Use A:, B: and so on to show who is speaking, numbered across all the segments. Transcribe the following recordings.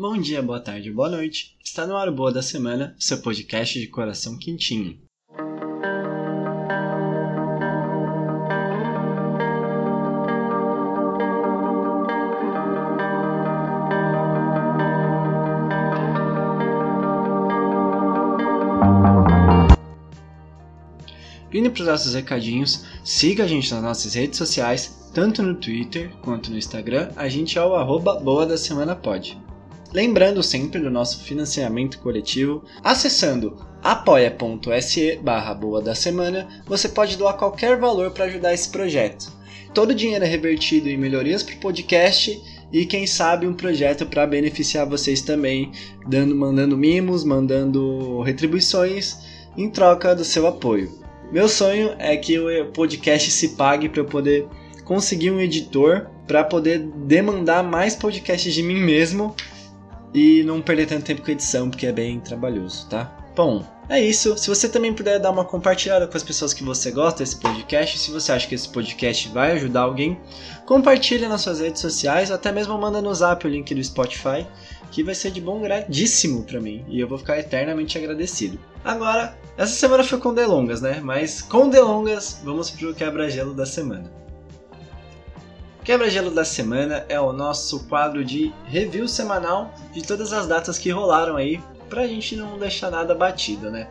A: Bom dia, boa tarde, boa noite. Está no ar Boa da Semana, seu podcast de coração quentinho. Indo para os nossos recadinhos, siga a gente nas nossas redes sociais, tanto no Twitter quanto no Instagram, a gente é o arroba Boa da Semana Pod. Lembrando sempre do nosso financiamento coletivo, acessando apoia.se barra Boa da Semana, você pode doar qualquer valor para ajudar esse projeto. Todo o dinheiro é revertido em melhorias para o podcast e quem sabe um projeto para beneficiar vocês também, dando, mandando mimos, mandando retribuições em troca do seu apoio. Meu sonho é que o podcast se pague para eu poder conseguir um editor para poder demandar mais podcasts de mim mesmo e não perder tanto tempo com edição, porque é bem trabalhoso, tá? Bom, é isso. Se você também puder dar uma compartilhada com as pessoas que você gosta desse podcast, se você acha que esse podcast vai ajudar alguém, compartilha nas suas redes sociais, até mesmo manda no zap o link do Spotify, que vai ser de bom gradíssimo para mim e eu vou ficar eternamente agradecido. Agora, essa semana foi com delongas, né? Mas com delongas, vamos pro quebra-gelo da semana. Quebra-gelo da semana é o nosso quadro de review semanal de todas as datas que rolaram aí, pra gente não deixar nada batido, né?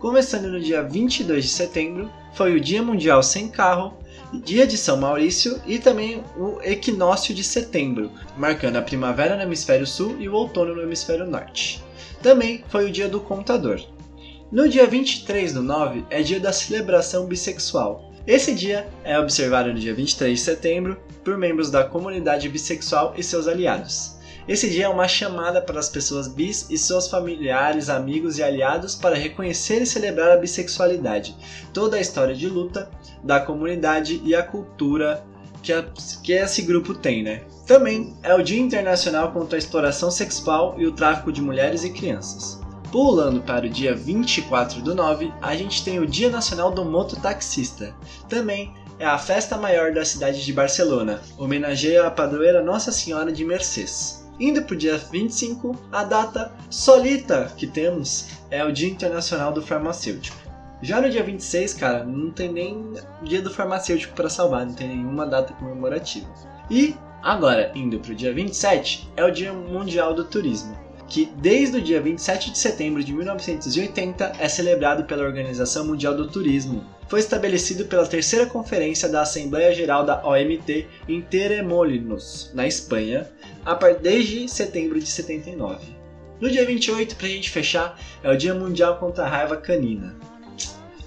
A: Começando no dia 22 de setembro, foi o Dia Mundial Sem Carro, Dia de São Maurício e também o Equinócio de Setembro, marcando a primavera no hemisfério sul e o outono no hemisfério norte. Também foi o Dia do Contador. No dia 23 do 9 é dia da celebração bissexual. Esse dia é observado no dia 23 de setembro por membros da comunidade bissexual e seus aliados. Esse dia é uma chamada para as pessoas bis e seus familiares, amigos e aliados para reconhecer e celebrar a bissexualidade, toda a história de luta da comunidade e a cultura que, a, que esse grupo tem, né? Também é o Dia Internacional contra a Exploração Sexual e o Tráfico de Mulheres e Crianças. Pulando para o dia 24 do 9, a gente tem o Dia Nacional do Mototaxista. Também é a festa maior da cidade de Barcelona, homenageia a padroeira Nossa Senhora de Mercês. Indo para o dia 25, a data solita que temos é o Dia Internacional do Farmacêutico. Já no dia 26, cara, não tem nem dia do farmacêutico para salvar, não tem nenhuma data comemorativa. E agora, indo para o dia 27, é o Dia Mundial do Turismo que desde o dia 27 de setembro de 1980 é celebrado pela Organização Mundial do Turismo. Foi estabelecido pela terceira conferência da Assembleia Geral da OMT em Teremolinos, na Espanha, desde setembro de 79. No dia 28, para a gente fechar, é o Dia Mundial contra a Raiva Canina.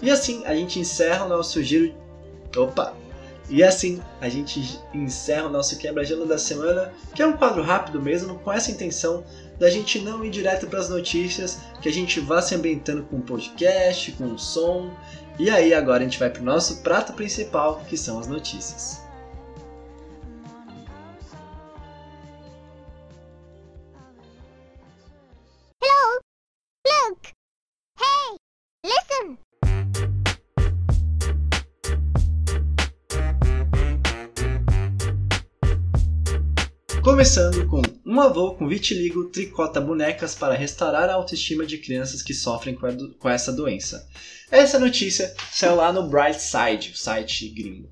A: E assim a gente encerra o nosso giro. Opa! E assim a gente encerra o nosso quebra-gelo da semana, que é um quadro rápido mesmo, com essa intenção da gente não ir direto para as notícias, que a gente vá se ambientando com o podcast, com o som. E aí agora a gente vai para o nosso prato principal, que são as notícias. Começando com um avô com vitiligo tricota bonecas para restaurar a autoestima de crianças que sofrem com essa doença. Essa notícia saiu lá no Brightside, o site gringo.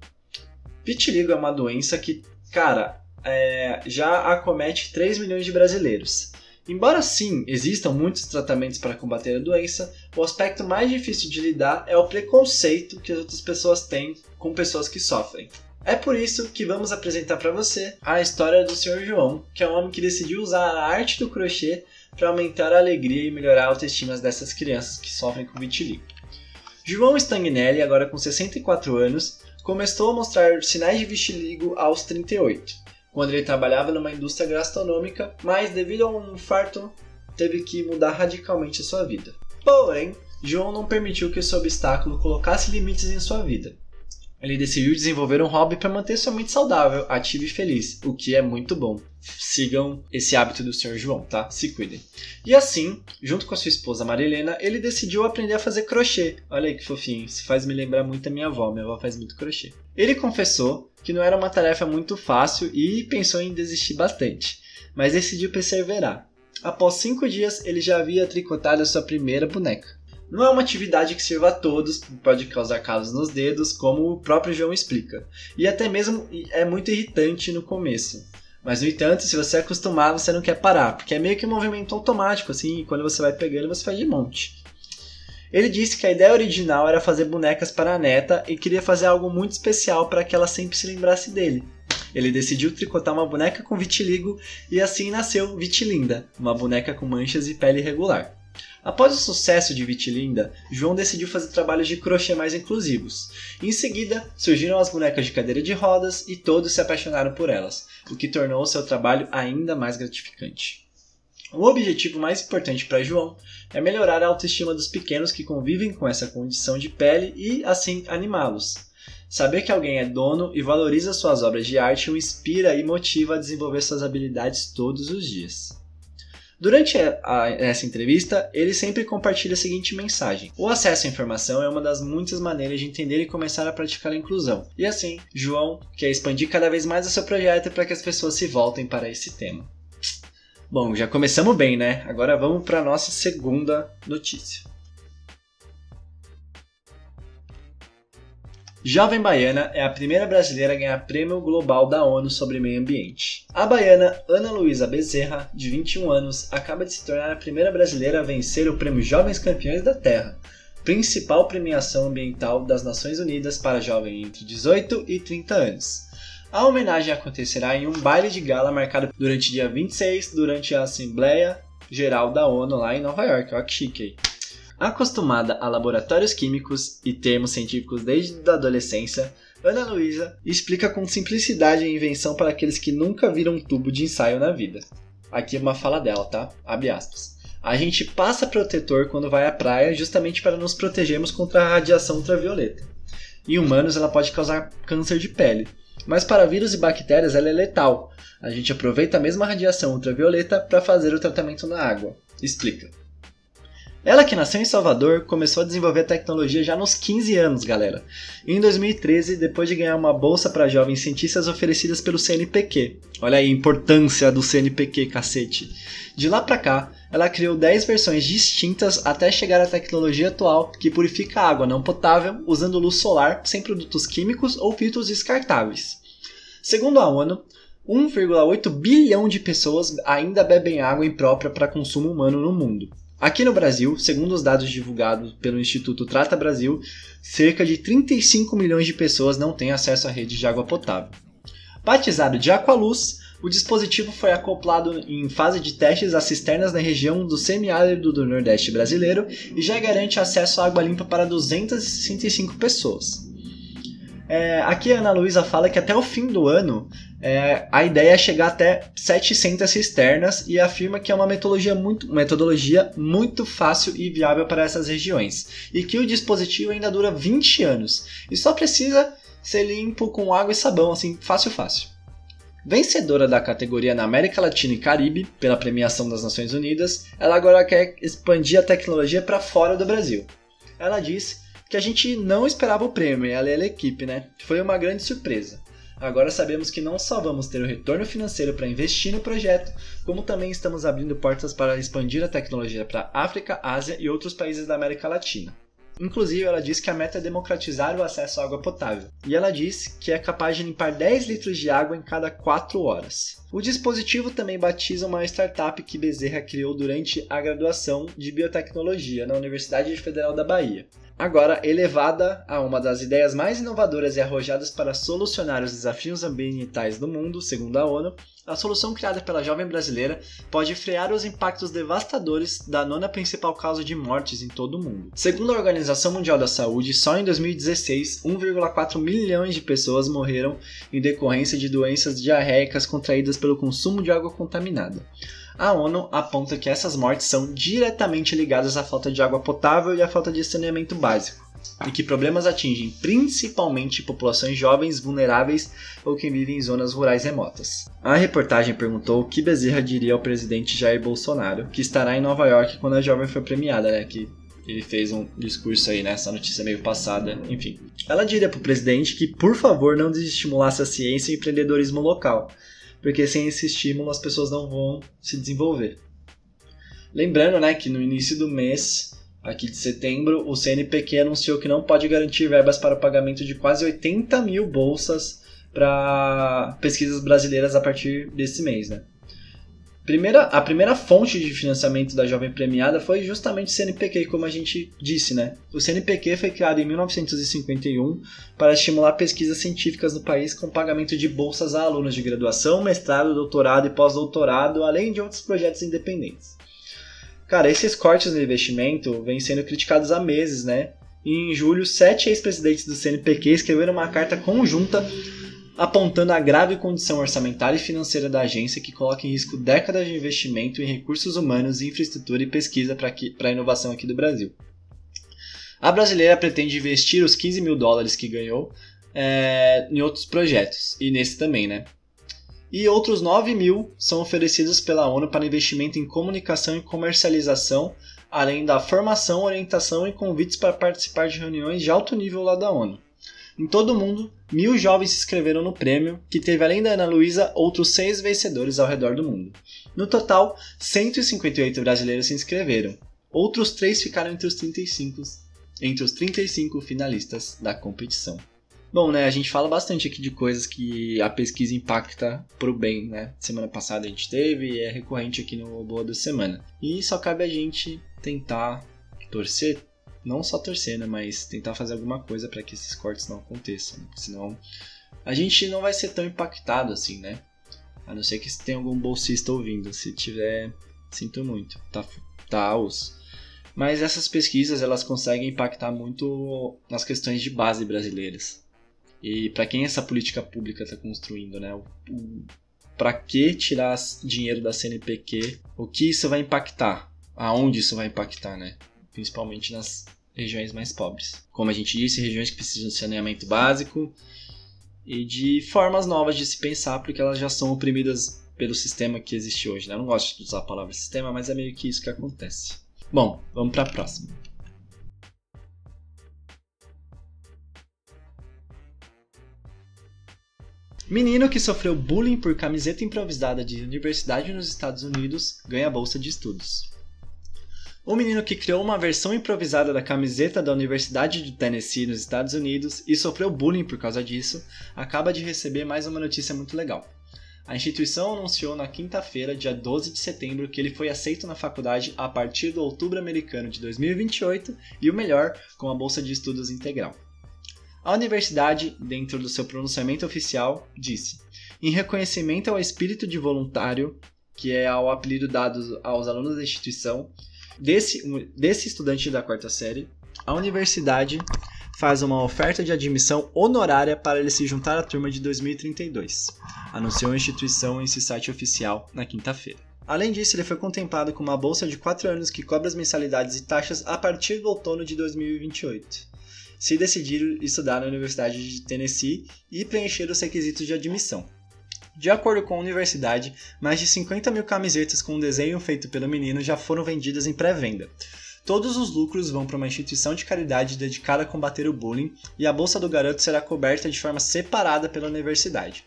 A: Vitiligo é uma doença que, cara, é, já acomete 3 milhões de brasileiros. Embora sim existam muitos tratamentos para combater a doença, o aspecto mais difícil de lidar é o preconceito que as outras pessoas têm com pessoas que sofrem. É por isso que vamos apresentar para você a história do Sr. João, que é um homem que decidiu usar a arte do crochê para aumentar a alegria e melhorar a autoestima dessas crianças que sofrem com vitiligo. João Stangnelli, agora com 64 anos, começou a mostrar sinais de vitiligo aos 38, quando ele trabalhava numa indústria gastronômica, mas devido a um infarto teve que mudar radicalmente a sua vida. Porém, João não permitiu que esse obstáculo colocasse limites em sua vida ele decidiu desenvolver um hobby para manter sua mente saudável, ativa e feliz, o que é muito bom. Sigam esse hábito do Sr. João, tá? Se cuidem. E assim, junto com a sua esposa Marilena, ele decidiu aprender a fazer crochê. Olha aí que fofinho, isso faz me lembrar muito a minha avó, minha avó faz muito crochê. Ele confessou que não era uma tarefa muito fácil e pensou em desistir bastante, mas decidiu perseverar. Após cinco dias, ele já havia tricotado a sua primeira boneca. Não é uma atividade que sirva a todos, pode causar calos nos dedos, como o próprio João explica. E até mesmo é muito irritante no começo. Mas, no entanto, se você é acostumar, você não quer parar, porque é meio que um movimento automático, assim, quando você vai pegando, você faz de monte. Ele disse que a ideia original era fazer bonecas para a neta e queria fazer algo muito especial para que ela sempre se lembrasse dele. Ele decidiu tricotar uma boneca com vitiligo e assim nasceu Vitilinda, uma boneca com manchas e pele irregular. Após o sucesso de Vitilinda, João decidiu fazer trabalhos de crochê mais inclusivos. Em seguida, surgiram as bonecas de cadeira de rodas e todos se apaixonaram por elas, o que tornou seu trabalho ainda mais gratificante. O objetivo mais importante para João é melhorar a autoestima dos pequenos que convivem com essa condição de pele e, assim, animá-los. Saber que alguém é dono e valoriza suas obras de arte o inspira e motiva a desenvolver suas habilidades todos os dias. Durante a, essa entrevista, ele sempre compartilha a seguinte mensagem: O acesso à informação é uma das muitas maneiras de entender e começar a praticar a inclusão. E assim, João quer expandir cada vez mais o seu projeto para que as pessoas se voltem para esse tema. Bom, já começamos bem, né? Agora vamos para a nossa segunda notícia. Jovem Baiana é a primeira brasileira a ganhar prêmio global da ONU sobre meio ambiente. A baiana Ana Luísa Bezerra, de 21 anos, acaba de se tornar a primeira brasileira a vencer o prêmio Jovens Campeões da Terra, principal premiação ambiental das Nações Unidas para jovens entre 18 e 30 anos. A homenagem acontecerá em um baile de gala marcado durante dia 26, durante a Assembleia Geral da ONU lá em Nova York. Olha que chique aí. Acostumada a laboratórios químicos e termos científicos desde a adolescência, Ana Luísa explica com simplicidade a invenção para aqueles que nunca viram um tubo de ensaio na vida. Aqui é uma fala dela, tá? Abre aspas. A gente passa protetor quando vai à praia justamente para nos protegermos contra a radiação ultravioleta. Em humanos, ela pode causar câncer de pele, mas para vírus e bactérias ela é letal. A gente aproveita a mesma radiação ultravioleta para fazer o tratamento na água. Explica. Ela que nasceu em Salvador começou a desenvolver a tecnologia já nos 15 anos, galera. E em 2013, depois de ganhar uma bolsa para jovens cientistas oferecidas pelo CNPq. Olha aí a importância do CNPq, cacete. De lá para cá, ela criou 10 versões distintas até chegar à tecnologia atual que purifica água não potável usando luz solar sem produtos químicos ou filtros descartáveis. Segundo a ONU, 1,8 bilhão de pessoas ainda bebem água imprópria para consumo humano no mundo. Aqui no Brasil, segundo os dados divulgados pelo Instituto Trata Brasil, cerca de 35 milhões de pessoas não têm acesso à rede de água potável. Batizado de Aqualuz, o dispositivo foi acoplado em fase de testes a cisternas na região do semiárido do Nordeste brasileiro e já garante acesso à água limpa para 265 pessoas. É, aqui a Ana Luísa fala que até o fim do ano é, a ideia é chegar até 700 cisternas e afirma que é uma metodologia muito, metodologia muito fácil e viável para essas regiões e que o dispositivo ainda dura 20 anos e só precisa ser limpo com água e sabão, assim, fácil, fácil. Vencedora da categoria na América Latina e Caribe pela premiação das Nações Unidas, ela agora quer expandir a tecnologia para fora do Brasil. Ela diz que a gente não esperava o prêmio, ela é a equipe, né? Foi uma grande surpresa. Agora sabemos que não só vamos ter o retorno financeiro para investir no projeto, como também estamos abrindo portas para expandir a tecnologia para África, Ásia e outros países da América Latina. Inclusive, ela diz que a meta é democratizar o acesso à água potável. E ela diz que é capaz de limpar 10 litros de água em cada 4 horas. O dispositivo também batiza uma startup que Bezerra criou durante a graduação de biotecnologia na Universidade Federal da Bahia agora elevada a uma das ideias mais inovadoras e arrojadas para solucionar os desafios ambientais do mundo, segundo a ONU, a solução criada pela jovem brasileira pode frear os impactos devastadores da nona principal causa de mortes em todo o mundo. Segundo a Organização Mundial da Saúde, só em 2016, 1,4 milhões de pessoas morreram em decorrência de doenças diarreicas contraídas pelo consumo de água contaminada. A ONU aponta que essas mortes são diretamente ligadas à falta de água potável e à falta de saneamento básico, e que problemas atingem principalmente populações jovens, vulneráveis ou quem vive em zonas rurais remotas. A reportagem perguntou o que Bezerra diria ao presidente Jair Bolsonaro, que estará em Nova York quando a jovem foi premiada, né? Que ele fez um discurso aí nessa né, notícia meio passada, enfim. Ela diria para o presidente que, por favor, não desestimulasse a ciência e o empreendedorismo local, porque sem esse estímulo as pessoas não vão se desenvolver. Lembrando, né, que no início do mês, aqui de setembro, o CNPq anunciou que não pode garantir verbas para o pagamento de quase 80 mil bolsas para pesquisas brasileiras a partir desse mês, né? Primeira, a primeira fonte de financiamento da Jovem Premiada foi justamente o CNPq, como a gente disse, né? O CNPq foi criado em 1951 para estimular pesquisas científicas no país com pagamento de bolsas a alunos de graduação, mestrado, doutorado e pós-doutorado, além de outros projetos independentes. Cara, esses cortes no investimento vêm sendo criticados há meses, né? E em julho, sete ex-presidentes do CNPq escreveram uma carta conjunta apontando a grave condição orçamentária e financeira da agência que coloca em risco décadas de investimento em recursos humanos, infraestrutura e pesquisa para a inovação aqui do Brasil. A brasileira pretende investir os 15 mil dólares que ganhou é, em outros projetos, e nesse também, né? E outros 9 mil são oferecidos pela ONU para investimento em comunicação e comercialização, além da formação, orientação e convites para participar de reuniões de alto nível lá da ONU. Em todo o mundo, mil jovens se inscreveram no prêmio, que teve além da Ana Luísa outros seis vencedores ao redor do mundo. No total, 158 brasileiros se inscreveram. Outros três ficaram entre os 35, entre os 35 finalistas da competição. Bom, né, a gente fala bastante aqui de coisas que a pesquisa impacta pro bem, né? Semana passada a gente teve e é recorrente aqui no Boa da Semana. E só cabe a gente tentar torcer, não só torcer, né, mas tentar fazer alguma coisa para que esses cortes não aconteçam, né? senão a gente não vai ser tão impactado assim, né? A não ser que tenha algum bolsista ouvindo, se tiver, sinto muito, tá, tá os. Mas essas pesquisas elas conseguem impactar muito nas questões de base brasileiras. E para quem essa política pública está construindo, né? Para que tirar dinheiro da CNPq? O que isso vai impactar? Aonde isso vai impactar, né? Principalmente nas regiões mais pobres. Como a gente disse, regiões que precisam de saneamento básico e de formas novas de se pensar, porque elas já são oprimidas pelo sistema que existe hoje. Né? Eu não gosto de usar a palavra sistema, mas é meio que isso que acontece. Bom, vamos para a próxima. Menino que sofreu bullying por camiseta improvisada de universidade nos Estados Unidos ganha bolsa de estudos. O menino que criou uma versão improvisada da camiseta da Universidade de Tennessee nos Estados Unidos e sofreu bullying por causa disso, acaba de receber mais uma notícia muito legal. A instituição anunciou na quinta-feira, dia 12 de setembro, que ele foi aceito na faculdade a partir do outubro americano de 2028 e o melhor, com a bolsa de estudos integral. A universidade, dentro do seu pronunciamento oficial, disse: em reconhecimento ao espírito de voluntário, que é o apelido dado aos alunos da instituição, desse, desse estudante da quarta série, a universidade faz uma oferta de admissão honorária para ele se juntar à turma de 2032, anunciou a instituição em seu site oficial na quinta-feira. Além disso, ele foi contemplado com uma bolsa de 4 anos que cobre as mensalidades e taxas a partir do outono de 2028, se decidir estudar na Universidade de Tennessee e preencher os requisitos de admissão. De acordo com a universidade, mais de 50 mil camisetas com um desenho feito pelo menino já foram vendidas em pré-venda. Todos os lucros vão para uma instituição de caridade dedicada a combater o bullying e a bolsa do garoto será coberta de forma separada pela universidade.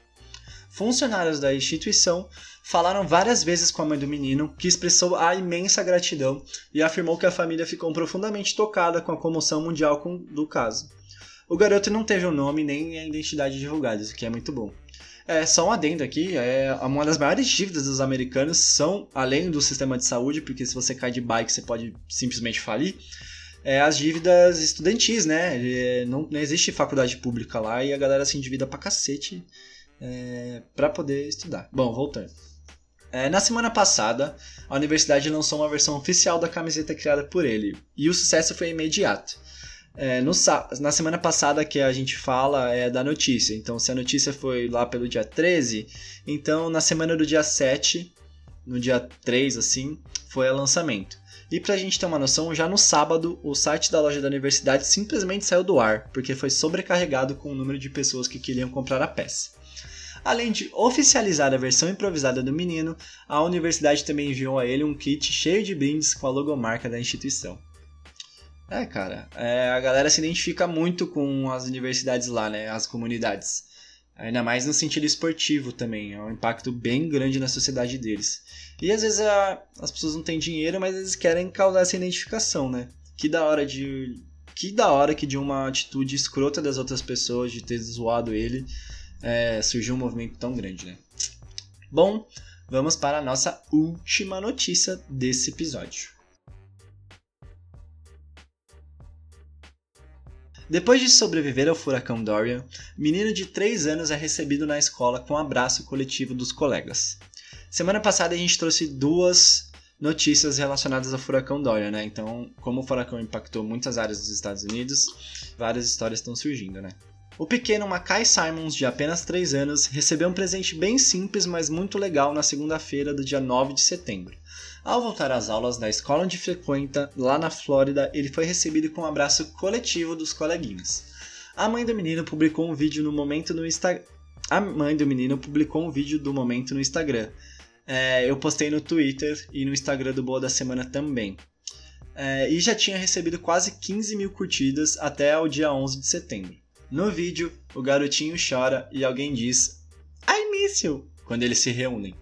A: Funcionários da instituição falaram várias vezes com a mãe do menino, que expressou a imensa gratidão e afirmou que a família ficou profundamente tocada com a comoção mundial do caso. O garoto não teve o nome nem a identidade divulgados, o que é muito bom. É, só um adendo aqui, é, uma das maiores dívidas dos americanos são, além do sistema de saúde, porque se você cai de bike você pode simplesmente falir, é, as dívidas estudantis, né? É, não, não existe faculdade pública lá e a galera se endivida pra cacete é, para poder estudar. Bom, voltando. É, na semana passada, a universidade lançou uma versão oficial da camiseta criada por ele, e o sucesso foi imediato. É, no, na semana passada que a gente fala é da notícia. Então, se a notícia foi lá pelo dia 13, então na semana do dia 7, no dia 3, assim, foi o lançamento. E pra gente ter uma noção, já no sábado, o site da loja da universidade simplesmente saiu do ar, porque foi sobrecarregado com o número de pessoas que queriam comprar a peça. Além de oficializar a versão improvisada do menino, a universidade também enviou a ele um kit cheio de brindes com a logomarca da instituição. É, cara, é, a galera se identifica muito com as universidades lá, né? As comunidades. Ainda mais no sentido esportivo também. É um impacto bem grande na sociedade deles. E às vezes a, as pessoas não têm dinheiro, mas eles querem causar essa identificação, né? Que da hora de. Que da hora que de uma atitude escrota das outras pessoas, de ter zoado ele, é, surgiu um movimento tão grande, né? Bom, vamos para a nossa última notícia desse episódio. Depois de sobreviver ao furacão Dorian, menino de 3 anos é recebido na escola com um abraço coletivo dos colegas. Semana passada a gente trouxe duas notícias relacionadas ao furacão Dorian, né? Então, como o furacão impactou muitas áreas dos Estados Unidos, várias histórias estão surgindo, né? O pequeno Mackay Simons, de apenas 3 anos, recebeu um presente bem simples, mas muito legal na segunda-feira do dia 9 de setembro. Ao voltar às aulas da escola onde frequenta, lá na Flórida, ele foi recebido com um abraço coletivo dos coleguinhas. A mãe do menino publicou um vídeo no momento no Instagram. A mãe do menino publicou um vídeo do momento no Instagram. É, eu postei no Twitter e no Instagram do Boa da Semana também. É, e já tinha recebido quase 15 mil curtidas até o dia 11 de setembro. No vídeo, o garotinho chora e alguém diz I miss you quando eles se reúnem.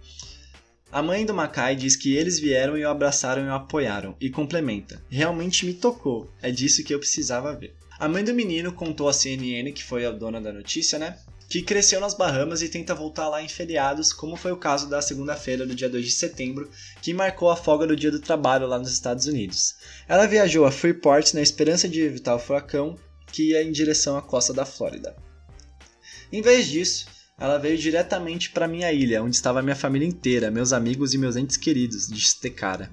A: A mãe do Makai diz que eles vieram e o abraçaram e o apoiaram, e complementa: Realmente me tocou, é disso que eu precisava ver. A mãe do menino contou à CNN, que foi a dona da notícia, né? Que cresceu nas Bahamas e tenta voltar lá em feriados, como foi o caso da segunda-feira do dia 2 de setembro, que marcou a folga do dia do trabalho lá nos Estados Unidos. Ela viajou a Freeport na esperança de evitar o furacão que ia em direção à costa da Flórida. Em vez disso, ela veio diretamente para minha ilha, onde estava minha família inteira, meus amigos e meus entes queridos, disse Tekara.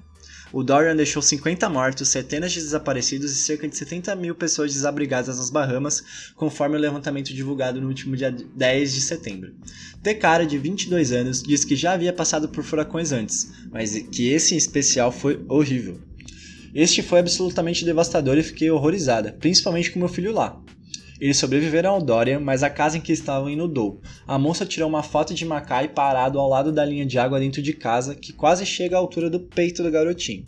A: O Dorian deixou 50 mortos, centenas de desaparecidos e cerca de 70 mil pessoas desabrigadas nas Bahamas, conforme o levantamento divulgado no último dia 10 de setembro. Tekara, de 22 anos, diz que já havia passado por furacões antes, mas que esse em especial foi horrível. Este foi absolutamente devastador e fiquei horrorizada, principalmente com meu filho lá. Eles sobreviveram ao Dorian, mas a casa em que estavam inundou. A moça tirou uma foto de Makai parado ao lado da linha de água dentro de casa, que quase chega à altura do peito do garotinho.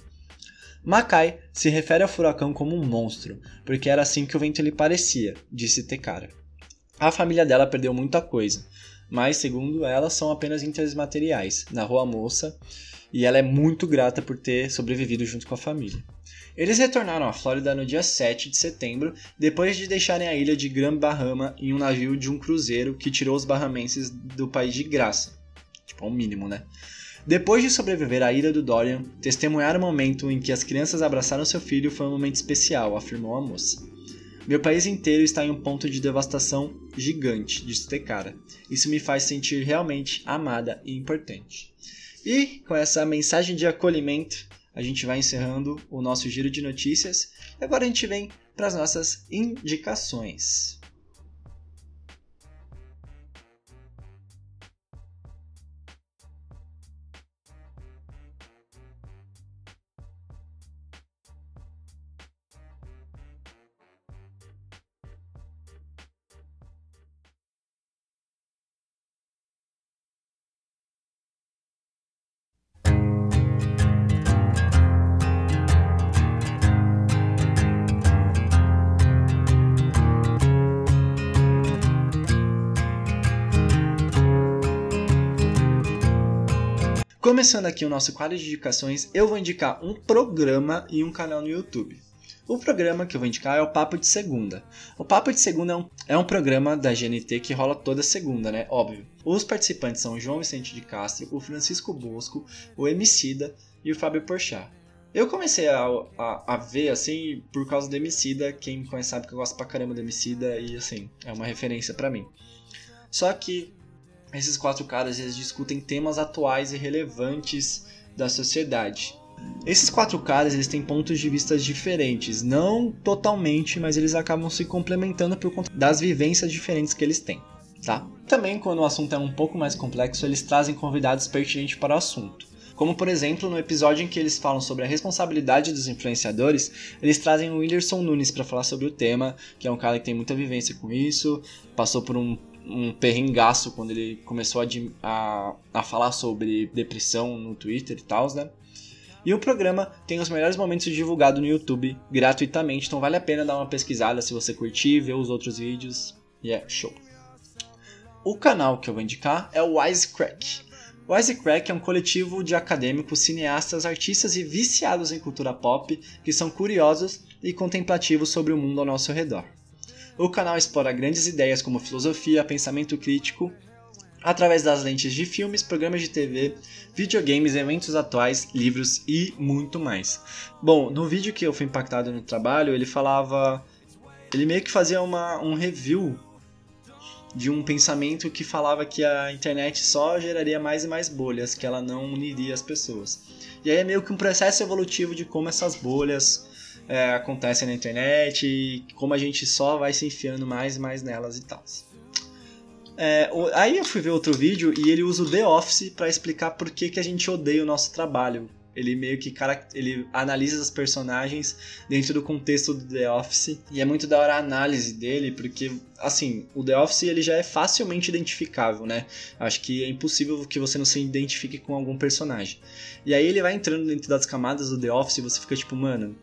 A: Makai se refere ao furacão como um monstro, porque era assim que o vento lhe parecia, disse Tekara. A família dela perdeu muita coisa, mas, segundo ela, são apenas íntegros materiais, narrou a moça, e ela é muito grata por ter sobrevivido junto com a família. Eles retornaram à Flórida no dia 7 de setembro, depois de deixarem a ilha de Grand Bahama em um navio de um cruzeiro que tirou os bahamenses do país de graça. Tipo, ao mínimo, né? Depois de sobreviver à ira do Dorian, testemunhar o momento em que as crianças abraçaram seu filho foi um momento especial, afirmou a moça. Meu país inteiro está em um ponto de devastação gigante, disse Tekara. Isso me faz sentir realmente amada e importante. E com essa mensagem de acolhimento, a gente vai encerrando o nosso giro de notícias agora a gente vem para as nossas indicações. Começando aqui o nosso quadro de indicações, eu vou indicar um programa e um canal no YouTube. O programa que eu vou indicar é o Papo de Segunda. O Papo de Segunda é um, é um programa da GNT que rola toda segunda, né? Óbvio. Os participantes são o João Vicente de Castro, o Francisco Bosco, o Emicida e o Fábio Porchat. Eu comecei a, a, a, ver, assim, por causa do Emicida. Quem me conhece sabe que eu gosto pra caramba do Emicida e, assim, é uma referência para mim. Só que esses quatro caras eles discutem temas atuais e relevantes da sociedade. Esses quatro caras eles têm pontos de vista diferentes, não totalmente, mas eles acabam se complementando por conta das vivências diferentes que eles têm, tá? Também quando o assunto é um pouco mais complexo, eles trazem convidados pertinentes para o assunto. Como por exemplo, no episódio em que eles falam sobre a responsabilidade dos influenciadores, eles trazem o Whindersson Nunes para falar sobre o tema, que é um cara que tem muita vivência com isso, passou por um um perrengaço quando ele começou a, a, a falar sobre depressão no Twitter e tal, né? E o programa tem os melhores momentos divulgados no YouTube gratuitamente, então vale a pena dar uma pesquisada se você curtir, ver os outros vídeos. E é show. O canal que eu vou indicar é o Wisecrack. Wisecrack é um coletivo de acadêmicos, cineastas, artistas e viciados em cultura pop que são curiosos e contemplativos sobre o mundo ao nosso redor. O canal explora grandes ideias como filosofia, pensamento crítico, através das lentes de filmes, programas de TV, videogames, eventos atuais, livros e muito mais. Bom, no vídeo que eu fui impactado no trabalho, ele falava. Ele meio que fazia uma, um review de um pensamento que falava que a internet só geraria mais e mais bolhas, que ela não uniria as pessoas. E aí é meio que um processo evolutivo de como essas bolhas é, acontecem na internet e como a gente só vai se enfiando mais e mais nelas e tal. É, aí eu fui ver outro vídeo e ele usa o The Office para explicar por que, que a gente odeia o nosso trabalho. Ele meio que ele analisa os personagens dentro do contexto do The Office e é muito da hora a análise dele, porque assim, o The Office ele já é facilmente identificável, né? Acho que é impossível que você não se identifique com algum personagem. E aí ele vai entrando dentro das camadas do The Office e você fica tipo, mano,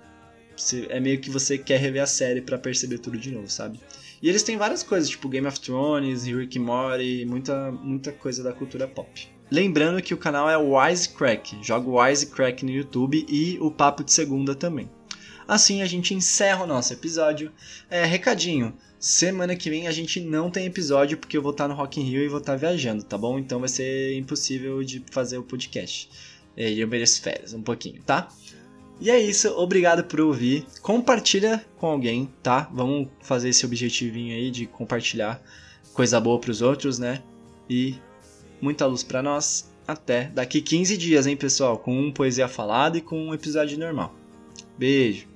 A: é meio que você quer rever a série para perceber tudo de novo, sabe? E eles têm várias coisas, tipo Game of Thrones, Rick and Morty, muita, muita coisa da cultura pop. Lembrando que o canal é Wisecrack, jogo Wisecrack no YouTube e o Papo de Segunda também. Assim a gente encerra o nosso episódio. É, recadinho, semana que vem a gente não tem episódio porque eu vou estar no Rock in Rio e vou estar viajando, tá bom? Então vai ser impossível de fazer o podcast. E eu mereço férias um pouquinho, tá? E é isso, obrigado por ouvir. Compartilha com alguém, tá? Vamos fazer esse objetivinho aí de compartilhar coisa boa para os outros, né? E muita luz para nós. Até daqui 15 dias, hein, pessoal? Com um poesia falada e com um episódio normal. Beijo.